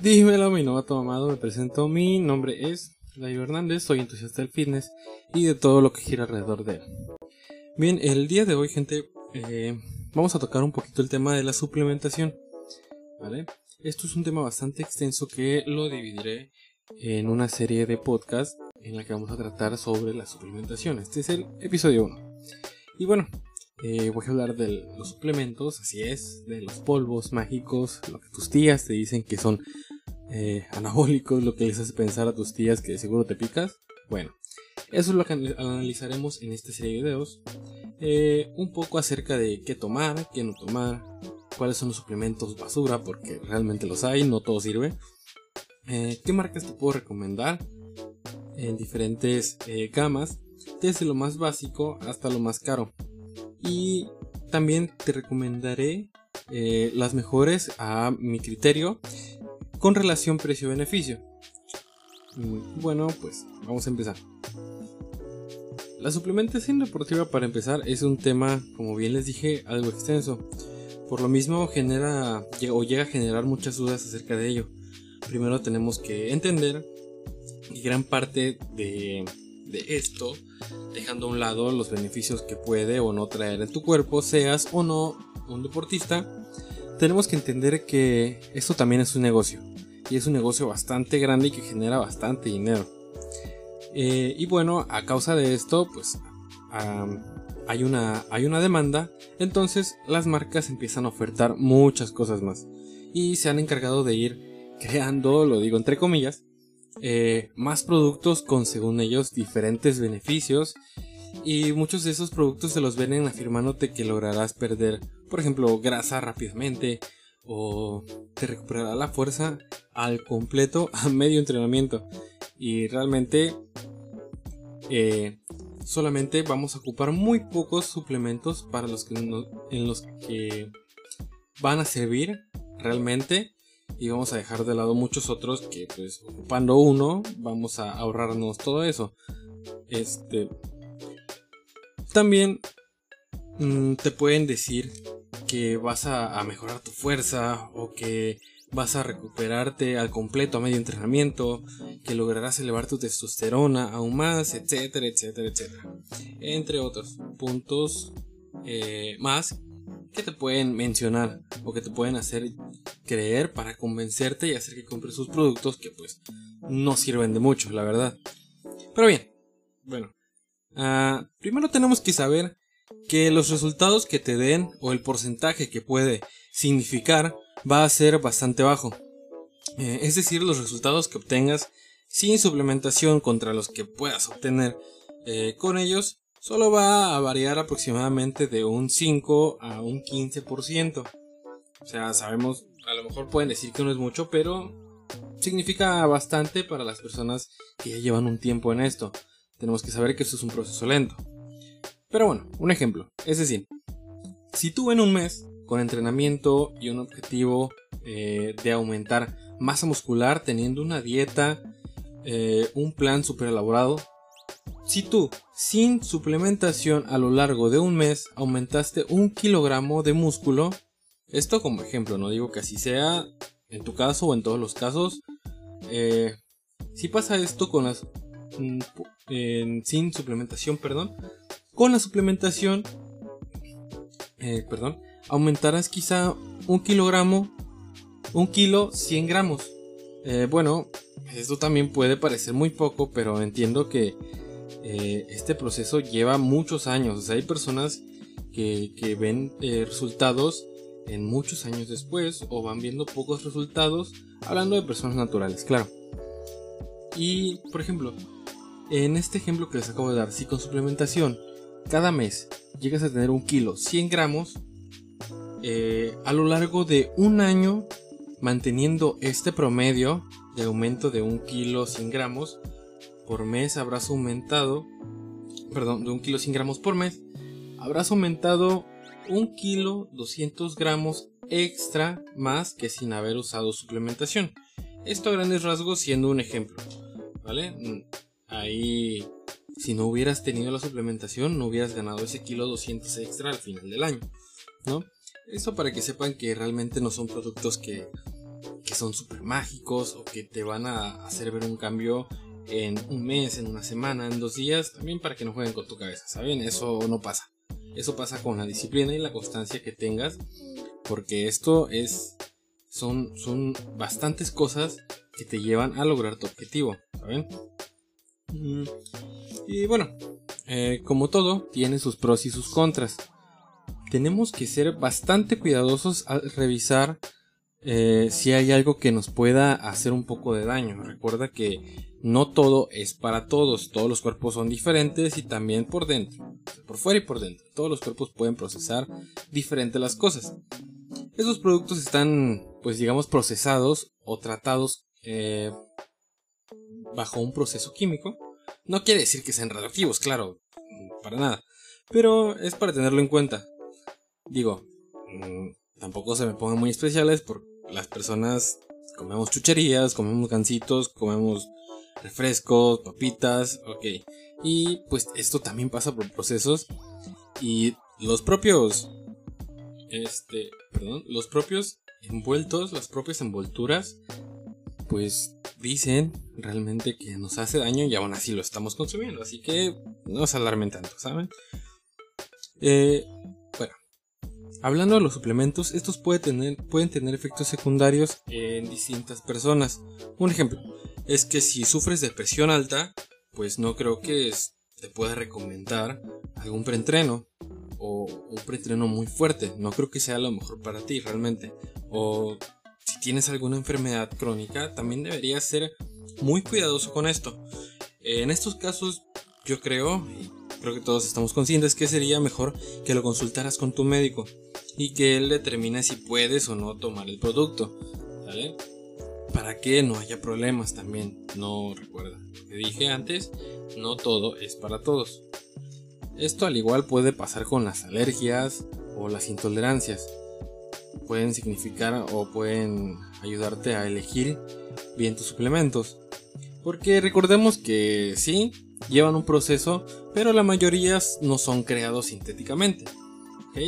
Dímelo, mi novato amado, me presento. Mi nombre es David Hernández, soy entusiasta del fitness y de todo lo que gira alrededor de él. Bien, el día de hoy, gente, eh, vamos a tocar un poquito el tema de la suplementación. ¿Vale? Esto es un tema bastante extenso que lo dividiré en una serie de podcasts en la que vamos a tratar sobre la suplementación. Este es el episodio 1. Y bueno, eh, voy a hablar de los suplementos, así es, de los polvos mágicos, lo que tus tías te dicen que son eh, anabólicos, lo que les hace pensar a tus tías que seguro te picas. Bueno, eso es lo que analizaremos en esta serie de videos. Eh, un poco acerca de qué tomar, qué no tomar, cuáles son los suplementos basura, porque realmente los hay, no todo sirve. qué marcas te puedo recomendar en diferentes gamas, desde lo más básico hasta lo más caro. Y también te recomendaré eh, las mejores a mi criterio con relación precio-beneficio. Bueno, pues vamos a empezar. La suplementación deportiva para empezar es un tema, como bien les dije, algo extenso. Por lo mismo genera o llega a generar muchas dudas acerca de ello. Primero tenemos que entender que gran parte de de esto, dejando a un lado los beneficios que puede o no traer en tu cuerpo, seas o no un deportista, tenemos que entender que esto también es un negocio. Y es un negocio bastante grande y que genera bastante dinero. Eh, y bueno, a causa de esto, pues hay, una, hay una demanda. Entonces las marcas empiezan a ofertar muchas cosas más. Y se han encargado de ir creando, lo digo entre comillas, eh, más productos con, según ellos, diferentes beneficios. Y muchos de esos productos se los venden afirmándote que lograrás perder, por ejemplo, grasa rápidamente o te recuperará la fuerza al completo a medio entrenamiento. Y realmente eh, solamente vamos a ocupar muy pocos suplementos para los que en los que van a servir realmente y vamos a dejar de lado muchos otros que pues ocupando uno vamos a ahorrarnos todo eso. Este también mm, te pueden decir que vas a, mejorar tu fuerza o que vas a recuperarte al completo a medio entrenamiento, que lograrás elevar tu testosterona aún más, etcétera, etcétera, etcétera. Entre otros puntos eh, más que te pueden mencionar o que te pueden hacer creer para convencerte y hacer que compres sus productos que pues no sirven de mucho, la verdad. Pero bien, bueno, uh, primero tenemos que saber que los resultados que te den o el porcentaje que puede significar va a ser bastante bajo. Eh, es decir, los resultados que obtengas sin suplementación contra los que puedas obtener eh, con ellos solo va a variar aproximadamente de un 5 a un 15%. O sea, sabemos, a lo mejor pueden decir que no es mucho, pero significa bastante para las personas que ya llevan un tiempo en esto. Tenemos que saber que esto es un proceso lento. Pero bueno, un ejemplo. Es decir, si tú en un mes, con entrenamiento y un objetivo eh, de aumentar masa muscular, teniendo una dieta, eh, un plan super elaborado, si tú, sin suplementación a lo largo de un mes, aumentaste un kilogramo de músculo, esto como ejemplo, no digo que así sea en tu caso o en todos los casos, eh, si pasa esto con las... Mm, sin suplementación, perdón, con la suplementación, eh, perdón, aumentarás quizá un kilogramo, un kilo, 100 gramos. Eh, bueno, esto también puede parecer muy poco, pero entiendo que eh, este proceso lleva muchos años. hay personas que, ven eh, resultados en muchos años después o van viendo pocos resultados hablando de personas naturales, claro. Y, por ejemplo, en este ejemplo que les acabo de dar, si con suplementación cada mes llegas a tener un kilo 100 gramos, eh, a lo largo de un año manteniendo este promedio de aumento de un kilo 100 gramos, por mes habrás aumentado, perdón, de un kilo 100 gramos por mes, habrás aumentado un kilo 200 gramos extra más que sin haber usado suplementación. Esto a grandes rasgos siendo un ejemplo, ¿vale? Ahí, si no hubieras tenido la suplementación, no hubieras ganado ese kilo 200 extra al final del año, ¿no? Esto para que sepan que realmente no son productos que, que son súper mágicos o que te van a hacer ver un cambio en un mes, en una semana, en dos días, también para que no jueguen con tu cabeza, ¿saben? Eso no pasa. Eso pasa con la disciplina y la constancia que tengas, porque esto es son son bastantes cosas que te llevan a lograr tu objetivo, ¿saben? Mm, y bueno, eh, como todo, tiene sus pros y sus contras. Tenemos que ser bastante cuidadosos al revisar eh, si hay algo que nos pueda hacer un poco de daño. Recuerda que no todo es para todos, todos los cuerpos son diferentes y también por dentro, por fuera y por dentro. Todos los cuerpos pueden procesar diferente las cosas. Esos productos están, pues digamos, procesados o tratados eh, bajo un proceso químico. No quiere decir que sean radioactivos, claro, para nada. Pero es para tenerlo en cuenta. Digo, mm, tampoco se me pongan muy especiales porque las personas comemos chucherías, comemos gancitos, comemos refrescos, papitas, ok. Y pues esto también pasa por procesos y los propios, este, perdón, los propios envueltos, las propias envolturas, pues dicen realmente que nos hace daño y aún así lo estamos consumiendo. Así que no se alarmen tanto, ¿saben? Eh, Hablando de los suplementos, estos tener, pueden tener efectos secundarios en distintas personas. Un ejemplo es que si sufres de presión alta, pues no creo que te pueda recomendar algún preentreno o un preentreno muy fuerte. No creo que sea lo mejor para ti realmente. O si tienes alguna enfermedad crónica, también deberías ser muy cuidadoso con esto. En estos casos, yo creo, y creo que todos estamos conscientes, que sería mejor que lo consultaras con tu médico y que él determine si puedes o no tomar el producto, ¿vale? Para que no haya problemas también. No recuerda lo que dije antes, no todo es para todos. Esto al igual puede pasar con las alergias o las intolerancias. Pueden significar o pueden ayudarte a elegir bien tus suplementos. Porque recordemos que sí, llevan un proceso, pero la mayoría no son creados sintéticamente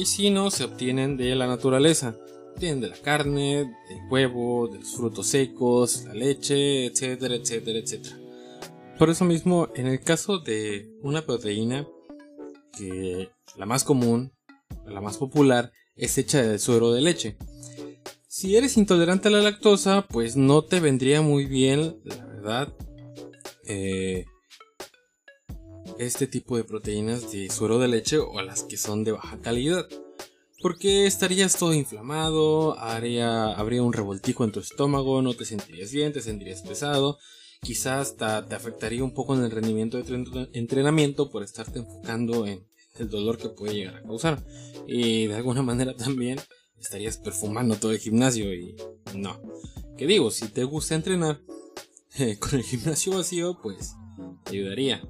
sino se obtienen de la naturaleza. Obtienen de la carne, del huevo, de los frutos secos, la leche, etcétera, etcétera, etcétera. Por eso mismo, en el caso de una proteína, que la más común, la más popular, es hecha de suero de leche. Si eres intolerante a la lactosa, pues no te vendría muy bien, la verdad, eh, este tipo de proteínas de suero de leche o las que son de baja calidad. Porque estarías todo inflamado, haría, habría un revoltijo en tu estómago, no te sentirías bien, te sentirías pesado, quizás hasta te afectaría un poco en el rendimiento de tu entrenamiento por estarte enfocando en el dolor que puede llegar a causar. Y de alguna manera también estarías perfumando todo el gimnasio y no. Que digo, si te gusta entrenar con el gimnasio vacío, pues te ayudaría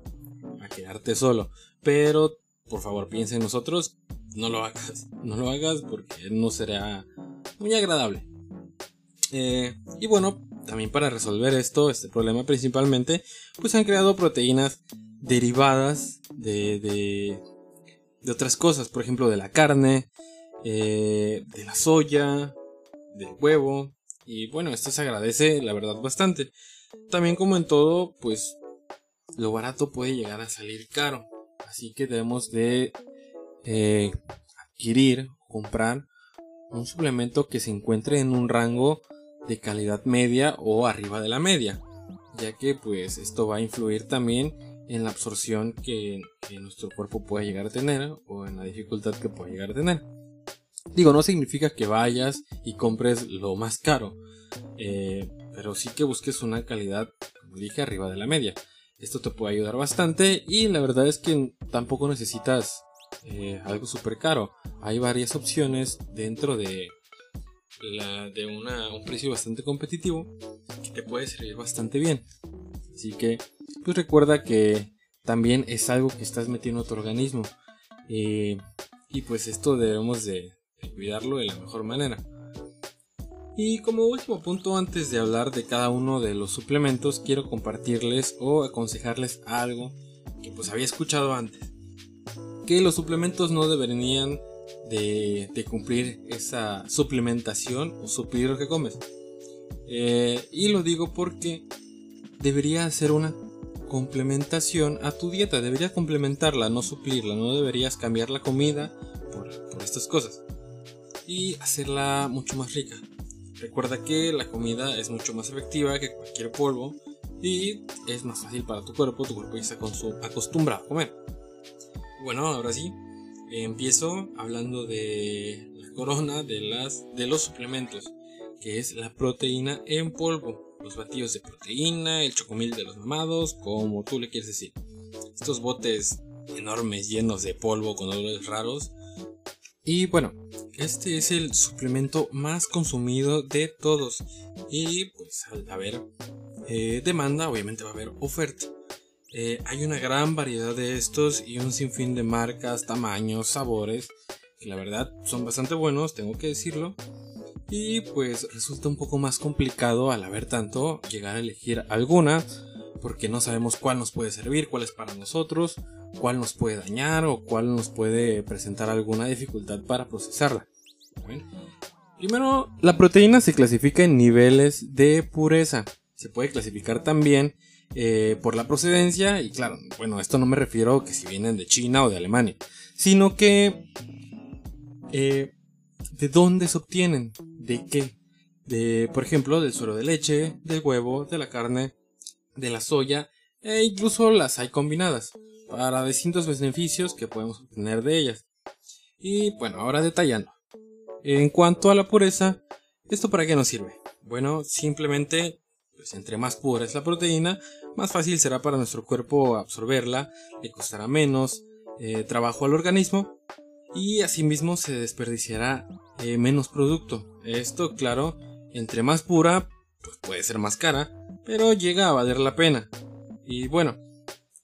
quedarte solo. Pero, por favor, piensa en nosotros. No lo hagas. No lo hagas porque no será muy agradable. Eh, y bueno, también para resolver esto, este problema principalmente, pues han creado proteínas derivadas de, de, de otras cosas. Por ejemplo, de la carne, eh, de la soya, del huevo. Y bueno, esto se agradece, la verdad, bastante. También como en todo, pues lo barato puede llegar a salir caro. Así que debemos de eh, adquirir o comprar un suplemento que se encuentre en un rango de calidad media o arriba de la media. Ya que pues esto va a influir también en la absorción que, nuestro cuerpo puede llegar a tener o en la dificultad que puede llegar a tener. Digo, no significa que vayas y compres lo más caro, eh, pero sí que busques una calidad, como arriba de la media. Esto te puede ayudar bastante y la verdad es que tampoco necesitas eh, algo súper caro. Hay varias opciones dentro de, la, de un precio bastante competitivo que te puede servir bastante bien. Así que pues recuerda que también es algo que estás metiendo a tu organismo. Eh, y pues esto debemos de cuidarlo de la mejor manera. Y como último punto, antes de hablar de cada uno de los suplementos, quiero compartirles o aconsejarles algo que pues había escuchado antes. Que los suplementos no deberían de, cumplir esa suplementación o suplir lo que comes. Eh, y lo digo porque debería ser una complementación a tu dieta, deberías complementarla, no suplirla, no deberías cambiar la comida por, por estas cosas y hacerla mucho más rica. Recuerda que la comida es mucho más efectiva que cualquier polvo y es más fácil para tu cuerpo, tu cuerpo ya está acostumbrado a comer. Bueno, ahora sí, empiezo hablando de la corona de, las, de los suplementos, que es la proteína en polvo, los batidos de proteína, el chocomil de los mamados, como tú le quieres decir. Estos botes enormes llenos de polvo con olores raros y bueno, este es el suplemento más consumido de todos. Y pues al haber eh, demanda, obviamente va a haber oferta. Eh, hay una gran variedad de estos y un sinfín de marcas, tamaños, sabores, que la verdad son bastante buenos, tengo que decirlo. Y pues resulta un poco más complicado al haber tanto llegar a elegir alguna, porque no sabemos cuál nos puede servir, cuál es para nosotros, cuál nos puede dañar o cuál nos puede presentar alguna dificultad para procesarla. primero, la proteína se clasifica en niveles de pureza. Se puede clasificar también eh, por la procedencia y claro, bueno, esto no me refiero que si vienen de China o de Alemania, sino que eh, de dónde se obtienen, de qué, de, por ejemplo, del suero de leche, del huevo, de la carne, de la soya e incluso las hay combinadas para distintos beneficios que podemos obtener de ellas. Y bueno, ahora detallando. En cuanto a la pureza, ¿esto para qué nos sirve? Bueno, simplemente, pues entre más pura es la proteína, más fácil será para nuestro cuerpo absorberla, le costará menos eh, trabajo al organismo y asimismo se desperdiciará eh, menos producto. Esto, claro, entre más pura, pues puede ser más cara, pero llega a valer la pena. Y bueno,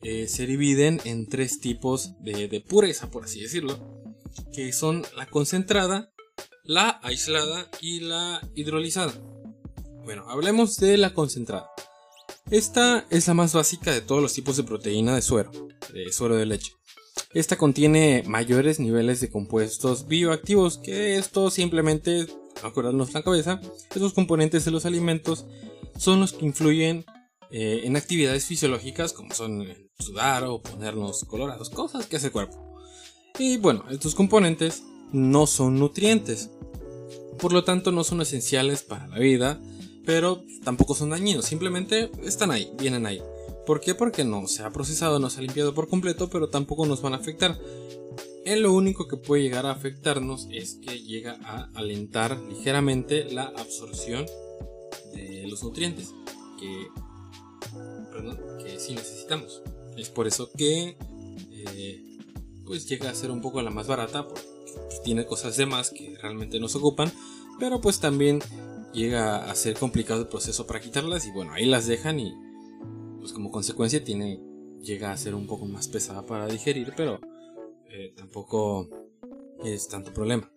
eh, se dividen en tres tipos de, pureza, por así decirlo, que son la concentrada, la aislada y la hidrolizada. Bueno, hablemos de la concentrada. Esta es la más básica de todos los tipos de proteína de suero, de suero de leche. Esta contiene mayores niveles de compuestos bioactivos, que esto simplemente, acordarnos la cabeza, esos componentes de los alimentos son los que influyen eh, en actividades fisiológicas como son sudar o ponernos colorados, cosas que hace el cuerpo. Y bueno, estos componentes no son nutrientes, por lo tanto no son esenciales para la vida, pero tampoco son dañinos, simplemente están ahí, vienen ahí. ¿Por qué? Porque no se ha procesado, no se ha limpiado por completo, pero tampoco nos van a afectar. En lo único que puede llegar a afectarnos es que llega a alentar ligeramente la absorción de los nutrientes que que sí necesitamos. Es por eso que eh, pues llega a ser un poco la más barata porque tiene cosas de más que realmente nos ocupan, pero pues también llega a ser complicado el proceso para quitarlas y bueno, ahí las dejan y pues como consecuencia tiene llega a ser un poco más pesada para digerir, pero eh, tampoco es tanto problema.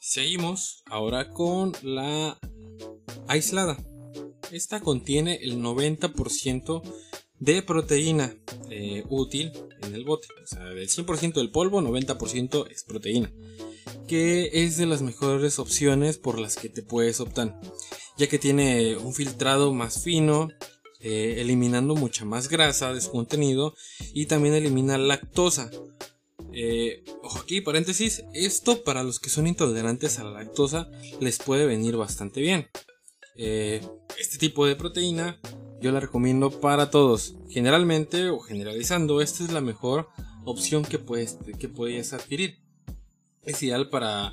Seguimos ahora con la aislada. Esta contiene el 90% de proteína eh, útil en el bote. O sea, del 100% del polvo, 90% es proteína. Que es de las mejores opciones por las que te puedes optar. Ya que tiene un filtrado más fino, eh, eliminando mucha más grasa de su contenido y también elimina lactosa. Eh, aquí, paréntesis, esto para los que son intolerantes a la lactosa les puede venir bastante bien. Eh, este tipo de proteína yo la recomiendo para todos. Generalmente o generalizando, esta es la mejor opción que puedes, que puedes adquirir. Es ideal para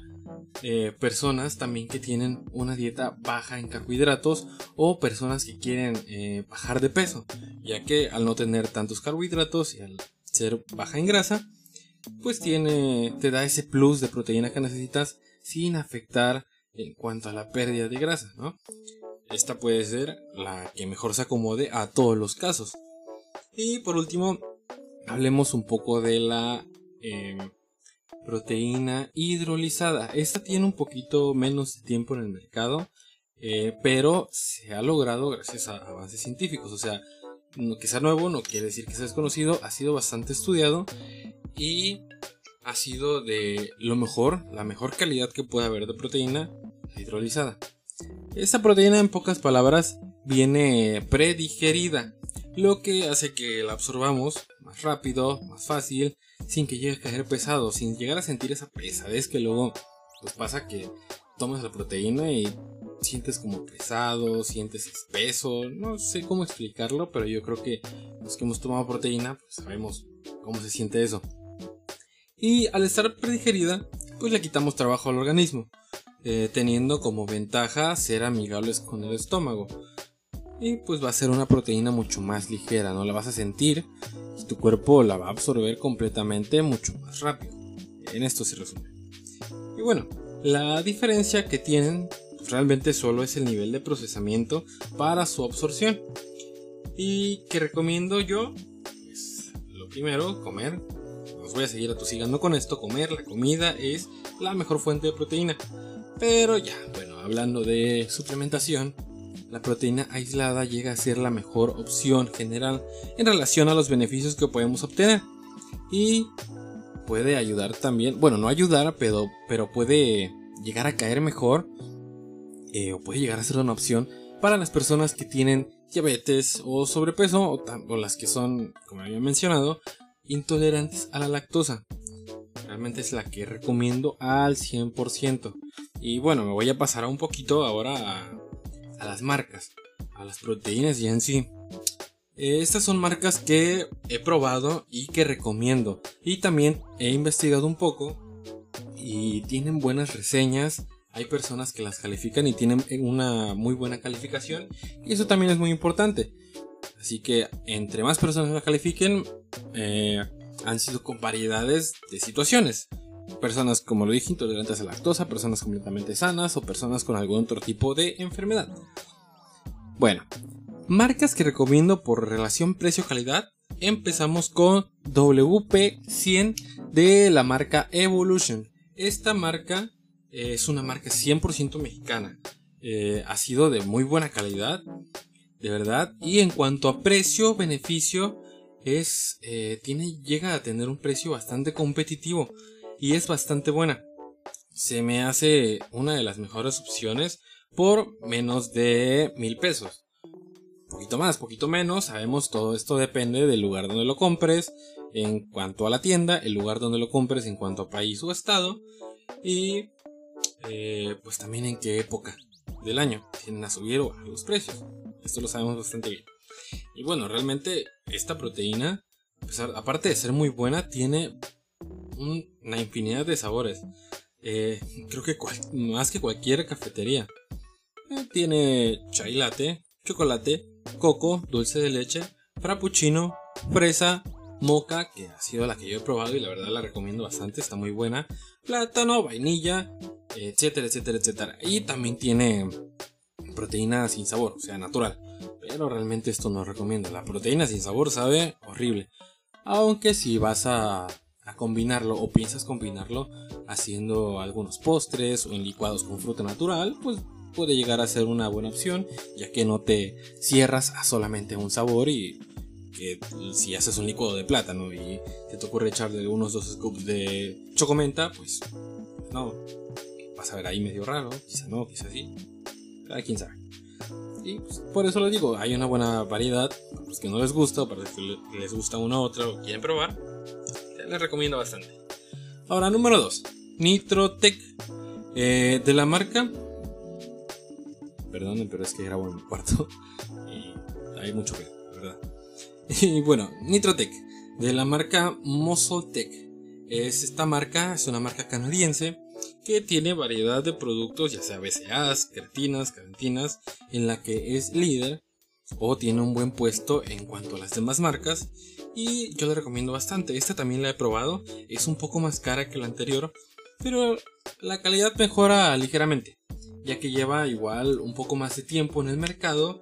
eh, personas también que tienen una dieta baja en carbohidratos o personas que quieren eh, bajar de peso, ya que al no tener tantos carbohidratos y al ser baja en grasa, pues tiene, te da ese plus de proteína que necesitas sin afectar en cuanto a la pérdida de grasa, ¿no? Esta puede ser la que mejor se acomode a todos los casos. Y por último, hablemos un poco de la em, proteína hidrolizada. Esta tiene un poquito menos de tiempo en el mercado, eh, pero se ha logrado gracias a avances científicos. O sea, que sea nuevo no quiere decir que sea desconocido, ha sido bastante estudiado y ha sido de lo mejor, la mejor calidad que puede haber de proteína hidrolizada. Esta proteína en pocas palabras viene predigerida, lo que hace que la absorbamos más rápido, más fácil, sin que llegue a caer pesado, sin llegar a sentir esa pesadez que luego pues pasa que tomas la proteína y sientes como pesado, sientes espeso, no sé cómo explicarlo, pero yo creo que los que hemos tomado proteína pues sabemos cómo se siente eso. Y al estar predigerida, pues le quitamos trabajo al organismo, eh, teniendo como ventaja ser amigables con el estómago. Y pues va a ser una proteína mucho más ligera, no la vas a sentir y tu cuerpo la va a absorber completamente mucho más rápido. En esto se resume. Y bueno, la diferencia que tienen realmente solo es el nivel de procesamiento para su absorción. Y que recomiendo yo, pues, lo primero, comer. Os voy a seguir atosigando con esto, comer, la comida es la mejor fuente de proteína. Pero ya, bueno, hablando de suplementación, la proteína aislada llega a ser la mejor opción general en relación a los beneficios que podemos obtener. Y puede ayudar también, bueno, no ayudar, pero, pero puede llegar a caer mejor eh, o puede llegar a ser una opción para las personas que tienen diabetes o sobrepeso o, las que son, como había mencionado, intolerantes a la lactosa. Realmente es la que recomiendo al 100%. Y bueno, me voy a pasar un poquito ahora a, a las marcas, a las proteínas y en sí. Estas son marcas que he probado y que recomiendo. Y también he investigado un poco y tienen buenas reseñas hay personas que las califican y tienen una muy buena calificación y eso también es muy importante. Así que entre más personas las califiquen, eh, han sido con variedades de situaciones. Personas, como lo dije, intolerantes a la lactosa, personas completamente sanas o personas con algún otro tipo de enfermedad. Bueno, marcas que recomiendo por relación precio-calidad. Empezamos con WP100 de la marca Evolution. Esta marca es una marca 100% mexicana. Eh, ha sido de muy buena calidad, de verdad. Y en cuanto a precio, beneficio, es, eh, llega a tener un precio bastante competitivo y es bastante buena. Se me hace una de las mejores opciones por menos de mil pesos. Poquito más, poquito menos, sabemos todo esto depende del lugar donde lo compres, en cuanto a la tienda, el lugar donde lo compres en cuanto a país o estado y eh, pues también en qué época del año tienen a subir o los precios. Esto lo sabemos bastante bien. Y bueno, realmente esta proteína, aparte de ser muy buena, tiene una infinidad de sabores. Eh, creo que más que cualquier cafetería. Eh, tiene chai latte, chocolate, coco, dulce de leche, frappuccino, fresa, moca, que ha sido la que yo he probado y la verdad la recomiendo bastante, está muy buena, plátano, vainilla, etcétera, etcétera, etcétera. Y también tiene proteína sin sabor, o sea, natural. Pero realmente esto no recomiendo. La proteína sin sabor sabe horrible. Aunque si vas a, combinarlo o piensas combinarlo haciendo algunos postres o en licuados con fruta natural, pues puede llegar a ser una buena opción, ya que no te cierras a solamente un sabor y que si haces un licuado de plátano y te te ocurre echarle unos dos scoops de chocomenta, pues no, vas a ver ahí medio raro, quizá no, quizá sí, cada quien sabe. Y pues, por eso les digo, hay una buena variedad, para los que no les gusta para los que les gusta una u otra o quieren probar, les recomiendo bastante. Ahora, número 2, Nitrotec, eh, de la marca, perdonen, pero es que grabo en mi cuarto y hay mucho que, verdad. Y bueno, Nitrotec, de la marca Muscle Es esta marca, es una marca canadiense que tiene variedad de productos, ya sea BCAAs, creatinas, carentinas, en la que es líder o tiene un buen puesto en cuanto a las demás marcas y yo le recomiendo bastante. Esta también la he probado, es un poco más cara que la anterior, pero la calidad mejora ligeramente, ya que lleva igual un poco más de tiempo en el mercado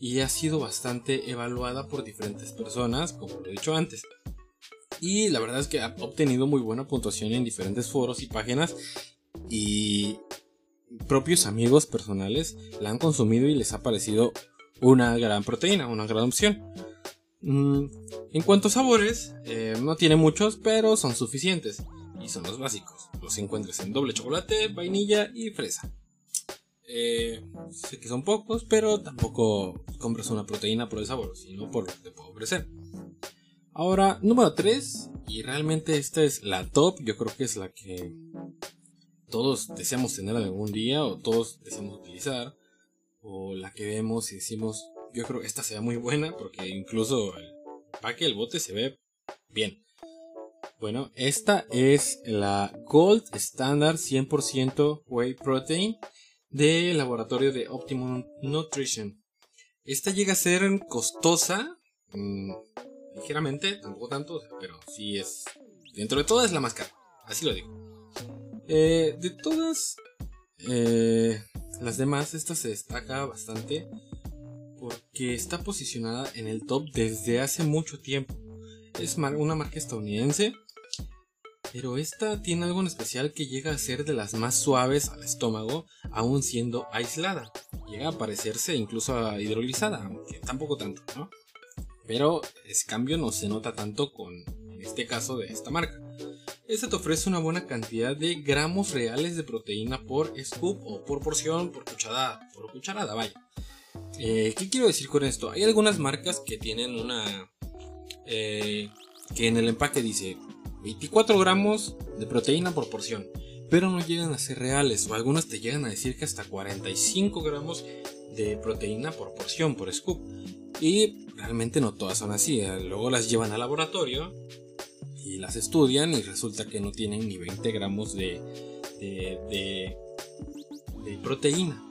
y ha sido bastante evaluada por diferentes personas, como lo he dicho antes. Y la verdad es que ha obtenido muy buena puntuación en diferentes foros y páginas y propios amigos personales la han consumido y les ha parecido una gran proteína, una gran opción. Mm, en cuanto a sabores, eh, no tiene muchos, pero son suficientes y son los básicos. Los encuentras en doble chocolate, vainilla y fresa. Eh, sé que son pocos, pero tampoco compras una proteína por el sabor, sino por lo que te puedo ofrecer. Ahora, número 3, y realmente esta es la top, yo creo que es la que todos deseamos tener algún día o todos deseamos utilizar, o la que vemos y decimos, yo creo que esta sea muy buena porque incluso el paque, el bote se ve bien. Bueno, esta es la Gold Standard 100% Whey Protein del laboratorio de Optimum Nutrition. Esta llega a ser costosa, mm, ligeramente, tampoco tanto, pero sí es, dentro de todas es la más cara, así lo digo. Eh, de todas eh, las demás, esta se destaca bastante porque está posicionada en el top desde hace mucho tiempo. Es una marca estadounidense pero esta tiene algo en especial que llega a ser de las más suaves al estómago, aún siendo aislada. Llega a parecerse incluso a hidrolizada, aunque tampoco tanto, ¿no? Pero ese cambio no se nota tanto con, este caso, de esta marca. Esta te ofrece una buena cantidad de gramos reales de proteína por scoop o por porción, por cucharada, por cucharada, vaya. Eh, ¿Qué quiero decir con esto? Hay algunas marcas que tienen una... Eh, que en el empaque dice 24 gramos de proteína por porción, pero no llegan a ser reales, o algunas te llegan a decir que hasta 45 gramos de proteína por porción, por scoop. Y realmente no todas son así, eh, luego las llevan al laboratorio y las estudian y resulta que no tienen ni 20 gramos de, de, de proteína.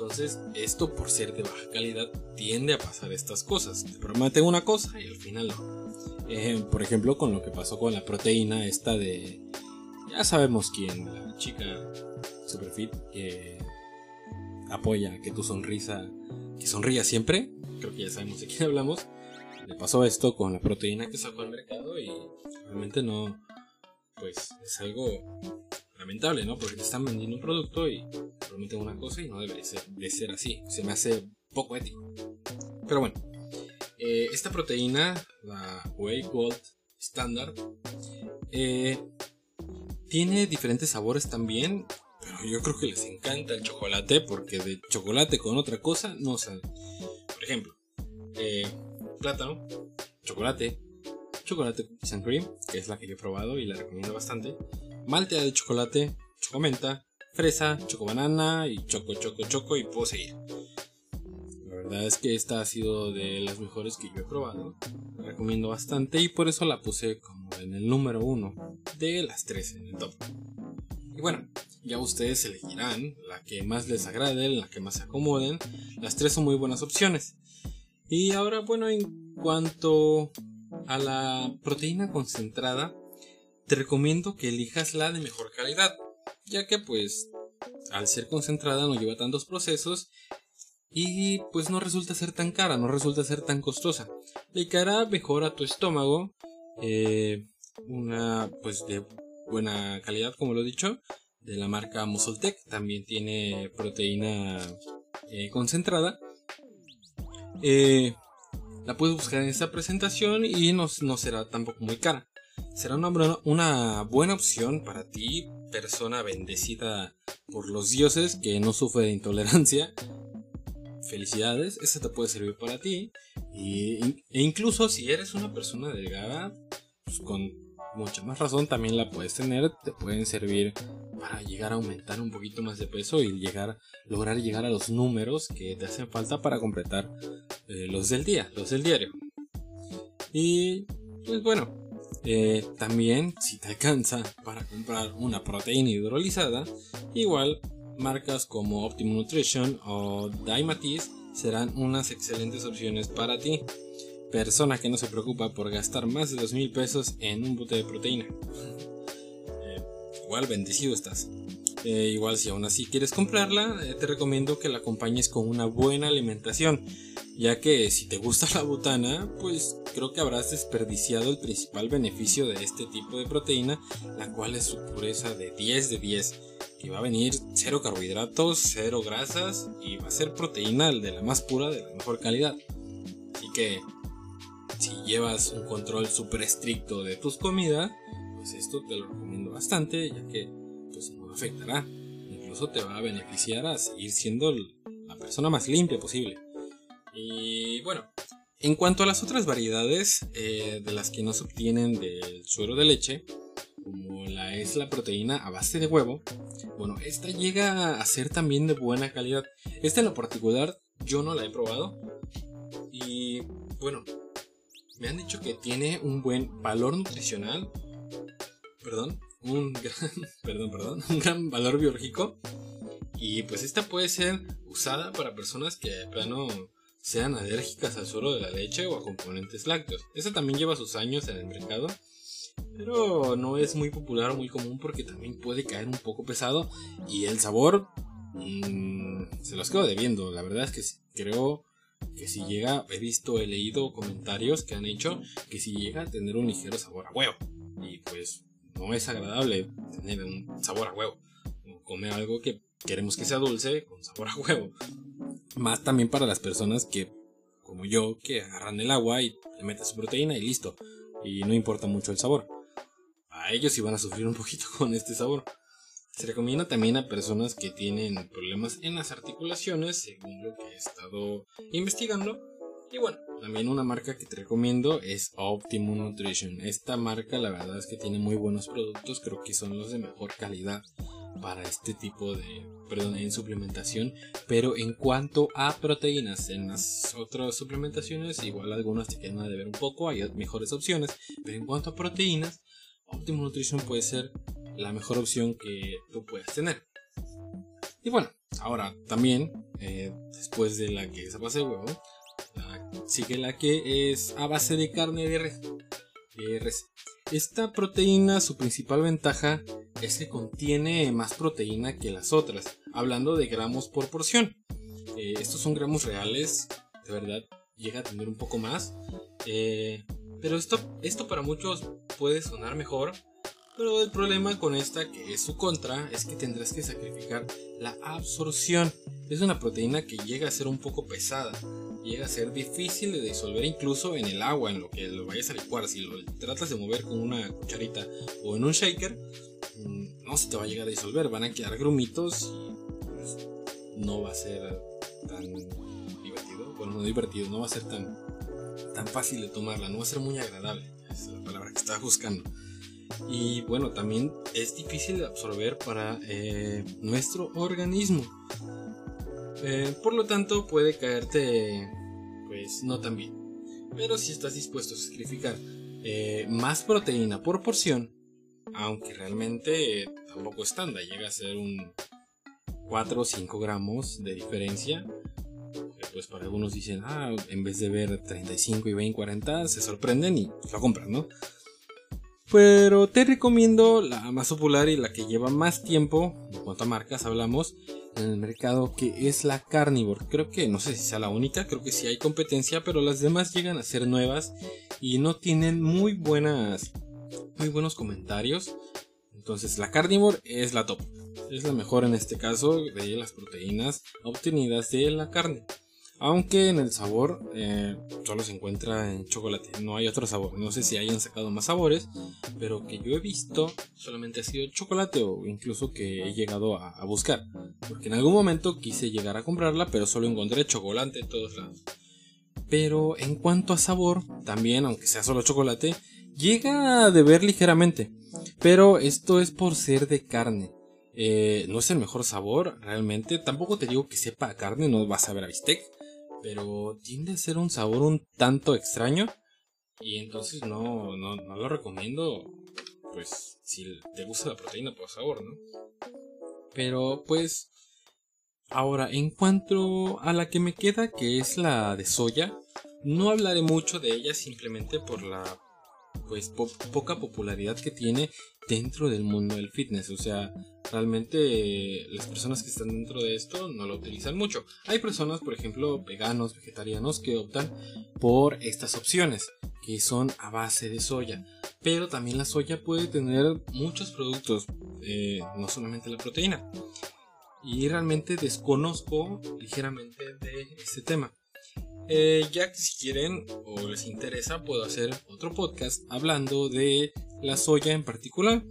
Entonces, esto por ser de baja calidad tiende a pasar estas cosas. Te prometen una cosa y al final no. Eh, por ejemplo, con lo que pasó con la proteína esta de... Ya sabemos quién, la chica Superfit que apoya que tu sonrisa, que sonría siempre. Creo que ya sabemos de quién hablamos. Le pasó esto con la proteína que sacó al mercado y realmente no, pues es algo lamentable, ¿no? Porque te están vendiendo un producto y prometen una cosa y no debe ser, de ser así. Se me hace poco ético. Pero bueno, eh, esta proteína, la Whey Gold Standard, eh, tiene diferentes sabores también, pero yo creo que les encanta el chocolate porque de chocolate con otra cosa no sabe. Por ejemplo, eh, plátano, chocolate, chocolate and cream, que es la que yo he probado y la recomiendo bastante, maltea de chocolate, chocomenta, fresa, chocobanana y choco, choco, choco y puedo seguir verdad es que esta ha sido de las mejores que yo he probado. La recomiendo bastante y por eso la puse como en el número uno de las tres en el top. Y bueno, ya ustedes elegirán la que más les agrade, la que más se acomoden. Las tres son muy buenas opciones. Y ahora, bueno, en cuanto a la proteína concentrada, te recomiendo que elijas la de mejor calidad, ya que pues al ser concentrada no lleva tantos procesos y pues no resulta ser tan cara, no resulta ser tan costosa. Le caerá mejor a tu estómago, eh, una pues de buena calidad como lo he dicho, de la marca Musoltec, también tiene proteína eh, concentrada. Eh, la puedes buscar en esta presentación y no, no será tampoco muy cara. Será una, buena opción para ti, persona bendecida por los dioses que no sufre de intolerancia felicidades, esta te puede servir para ti. Y, e incluso si eres una persona delgada, pues con mucha más razón también la puedes tener, te pueden servir para llegar a aumentar un poquito más de peso y llegar, lograr llegar a los números que te hacen falta para completar eh, los del día, los del diario. Y pues bueno, eh, también si te alcanza para comprar una proteína hidrolizada, igual marcas como Optimum Nutrition o Daimatis serán unas excelentes opciones para ti. Persona que no se preocupa por gastar más de dos mil pesos en un bote de proteína. Eh, igual bendecido estás. Eh, igual si aún así quieres comprarla, eh, te recomiendo que la acompañes con una buena alimentación, ya que si te gusta la botana, pues creo que habrás desperdiciado el principal beneficio de este tipo de proteína, la cual es su pureza de 10 de 10 que va a venir cero carbohidratos, cero grasas y va a ser proteína de la más pura, de la mejor calidad. Así que si llevas un control súper estricto de tus comidas, pues esto te lo recomiendo bastante, ya que afectará. Incluso te va a beneficiar a seguir siendo la persona más limpia posible. Y bueno, en cuanto a las otras variedades eh, de las que no se obtienen del suero de leche, como la es la proteína a base de huevo, bueno, esta llega a ser también de buena calidad. Esta en lo particular yo no la he probado. Y bueno, me han dicho que tiene un buen valor nutricional. Perdón, un gran, valor biológico. Y pues esta puede ser usada para personas que de plano sean alérgicas al suero de la leche o a componentes lácteos. Esta también lleva sus años en el mercado, pero no es muy popular o muy común porque también puede caer un poco pesado y el sabor mmm, se los quedo debiendo. La verdad es que creo que si llega, he visto, he leído comentarios que han hecho que si llega a tener un ligero sabor a huevo y pues no es agradable tener un sabor a huevo. Comer algo que queremos que sea dulce con sabor a huevo. Más también para las personas que, como yo, que agarran el agua y le meten su proteína y listo. Y no importa mucho el sabor. A ellos sí van a sufrir un poquito con este sabor. Se recomienda también a personas que tienen problemas en las articulaciones, según lo que he estado investigando. Y bueno, también una marca que te recomiendo es Optimum Nutrition. Esta marca la verdad es que tiene muy buenos productos, creo que son los de mejor calidad para este tipo de, perdón, en suplementación. Pero en cuanto a proteínas, en las otras suplementaciones, igual algunas te quedan a deber un poco, hay mejores opciones. Pero en cuanto a proteínas, Optimum Nutrition puede ser la mejor opción que tú puedas tener. Y bueno, ahora también, eh, después de la que a base de huevo, sigue la que es a base de carne de res. De res. Esta proteína, su principal ventaja es que contiene más proteína que las otras, hablando de gramos por porción. Eh, estos son gramos reales, de verdad llega a tener un poco más. Eh, pero esto, esto para muchos puede sonar mejor, pero el problema con esta, que es su contra, es que tendrás que sacrificar la absorción. Es una proteína que llega a ser un poco pesada, llega a ser difícil de disolver incluso en el agua, en lo que lo vayas a licuar. Si lo tratas de mover con una cucharita o en un shaker, mm, no se te va a llegar a disolver, van a quedar grumitos y pues, no va a ser tan divertido. Bueno, no divertido, no va a ser tan, tan fácil de tomarla, no va a ser muy agradable. Esa es la palabra que estaba buscando y bueno, también es difícil de absorber para eh, nuestro organismo. Eh, por lo tanto, puede caerte, pues no tan bien. Pero si estás dispuesto a sacrificar eh, más proteína por porción, aunque realmente tampoco es llega a ser un 4 o 5 gramos de diferencia, pues para algunos dicen, ah, en vez de ver 35 y 20, 40, se sorprenden y lo compran, ¿no? Pero te recomiendo la más popular y la que lleva más tiempo, en cuanto a marcas hablamos, en el mercado, que es la Carnivore. Creo que no sé si sea la única, creo que sí hay competencia, pero las demás llegan a ser nuevas y no tienen muy buenas, muy buenos comentarios. Entonces la Carnivore es la top. Es la mejor en este caso de las proteínas obtenidas de la carne. Aunque en el sabor eh, solo se encuentra en chocolate, no hay otro sabor. No sé si hayan sacado más sabores, pero que yo he visto solamente ha sido chocolate o incluso que he llegado a, buscar. Porque en algún momento quise llegar a comprarla, pero solo encontré chocolate en todos lados. Pero en cuanto a sabor, también, aunque sea solo chocolate, llega a deber ligeramente. Pero esto es por ser de carne. Eh, no es el mejor sabor, realmente. Tampoco te digo que sepa a carne, no vas a ver a bistec pero tiende a ser un sabor un tanto extraño y entonces no, no, no lo recomiendo, pues si te gusta la proteína por sabor, ¿no? Pero pues ahora en cuanto a la que me queda, que es la de soya, no hablaré mucho de ella simplemente por la pues poca popularidad que tiene dentro del mundo del fitness. O sea, realmente las personas que están dentro de esto no lo utilizan mucho. Hay personas, por ejemplo, veganos, vegetarianos, que optan por estas opciones, que son a base de soya. Pero también la soya puede tener muchos productos, eh, no solamente la proteína. Y realmente desconozco ligeramente de este tema. Eh, ya que si quieren o les interesa, puedo hacer otro podcast hablando de la soya en particular.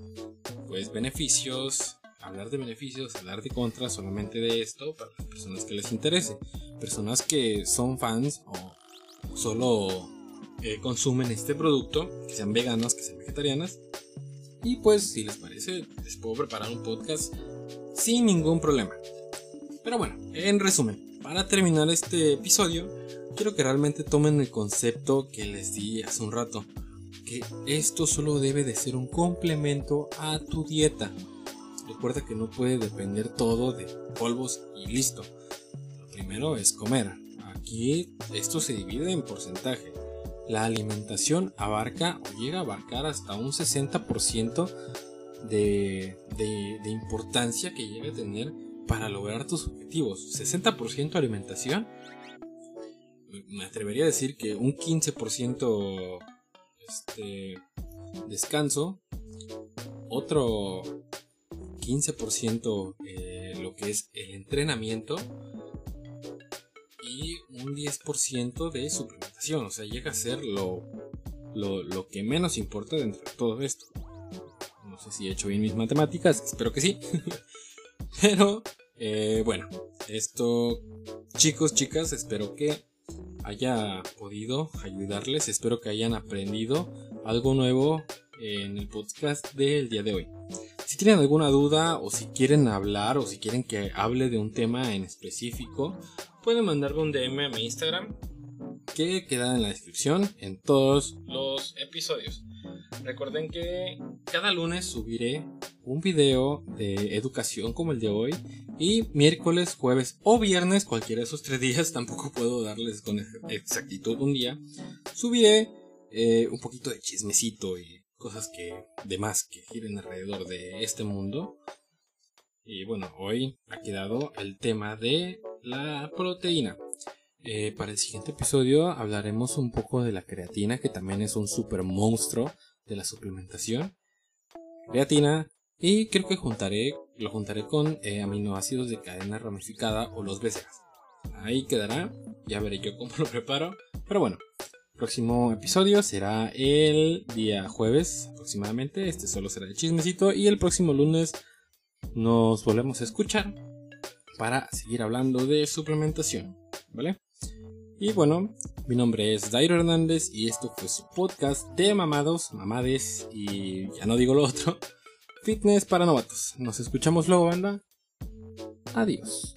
Pues beneficios, hablar de beneficios, hablar de contras, solamente de esto para las personas que les interese. Personas que son fans o solo eh, consumen este producto, que sean veganas, que sean vegetarianas. Y pues si les parece, les puedo preparar un podcast sin ningún problema. Pero bueno, en resumen, para terminar este episodio, quiero que realmente tomen el concepto que les di hace un rato, que esto solo debe de ser un complemento a tu dieta. Recuerda que no puede depender todo de polvos y listo. Lo primero es comer. Aquí esto se divide en porcentaje. La alimentación abarca o llega a abarcar hasta un 60% de, de, importancia que llega a tener para lograr tus objetivos. 60% alimentación me atrevería a decir que un 15% este, descanso, otro 15% eh, lo que es el entrenamiento y un 10% de suplementación. O sea, llega a ser lo, lo, que menos importa dentro de todo esto. No sé si he hecho bien mis matemáticas, espero que sí. Pero eh, bueno, esto chicos, chicas, espero que haya podido ayudarles. Espero que hayan aprendido algo nuevo en el podcast del día de hoy. Si tienen alguna duda o si quieren hablar o si quieren que hable de un tema en específico, pueden mandarme un DM a mi Instagram que queda en la descripción en todos los episodios. Recuerden que cada lunes subiré un video de educación como el de hoy y miércoles, jueves o viernes, cualquiera de esos tres días, tampoco puedo darles con exactitud un día, subiré eh, un poquito de chismecito y cosas que demás que giren alrededor de este mundo. Y bueno, hoy ha quedado el tema de la proteína. Eh, para el siguiente episodio hablaremos un poco de la creatina, que también es un super monstruo de la suplementación. Creatina, y creo que juntaré, lo juntaré con eh, aminoácidos de cadena ramificada o los BCAAs. Ahí quedará, ya veré yo cómo lo preparo. Pero bueno, próximo episodio será el día jueves aproximadamente. Este solo será el chismecito. Y el próximo lunes nos volvemos a escuchar para seguir hablando de suplementación. ¿Vale? Y bueno, mi nombre es Dairo Hernández y esto fue su podcast de mamados, mamades y ya no digo lo otro. Fitness para novatos. Nos escuchamos luego, banda. Adiós.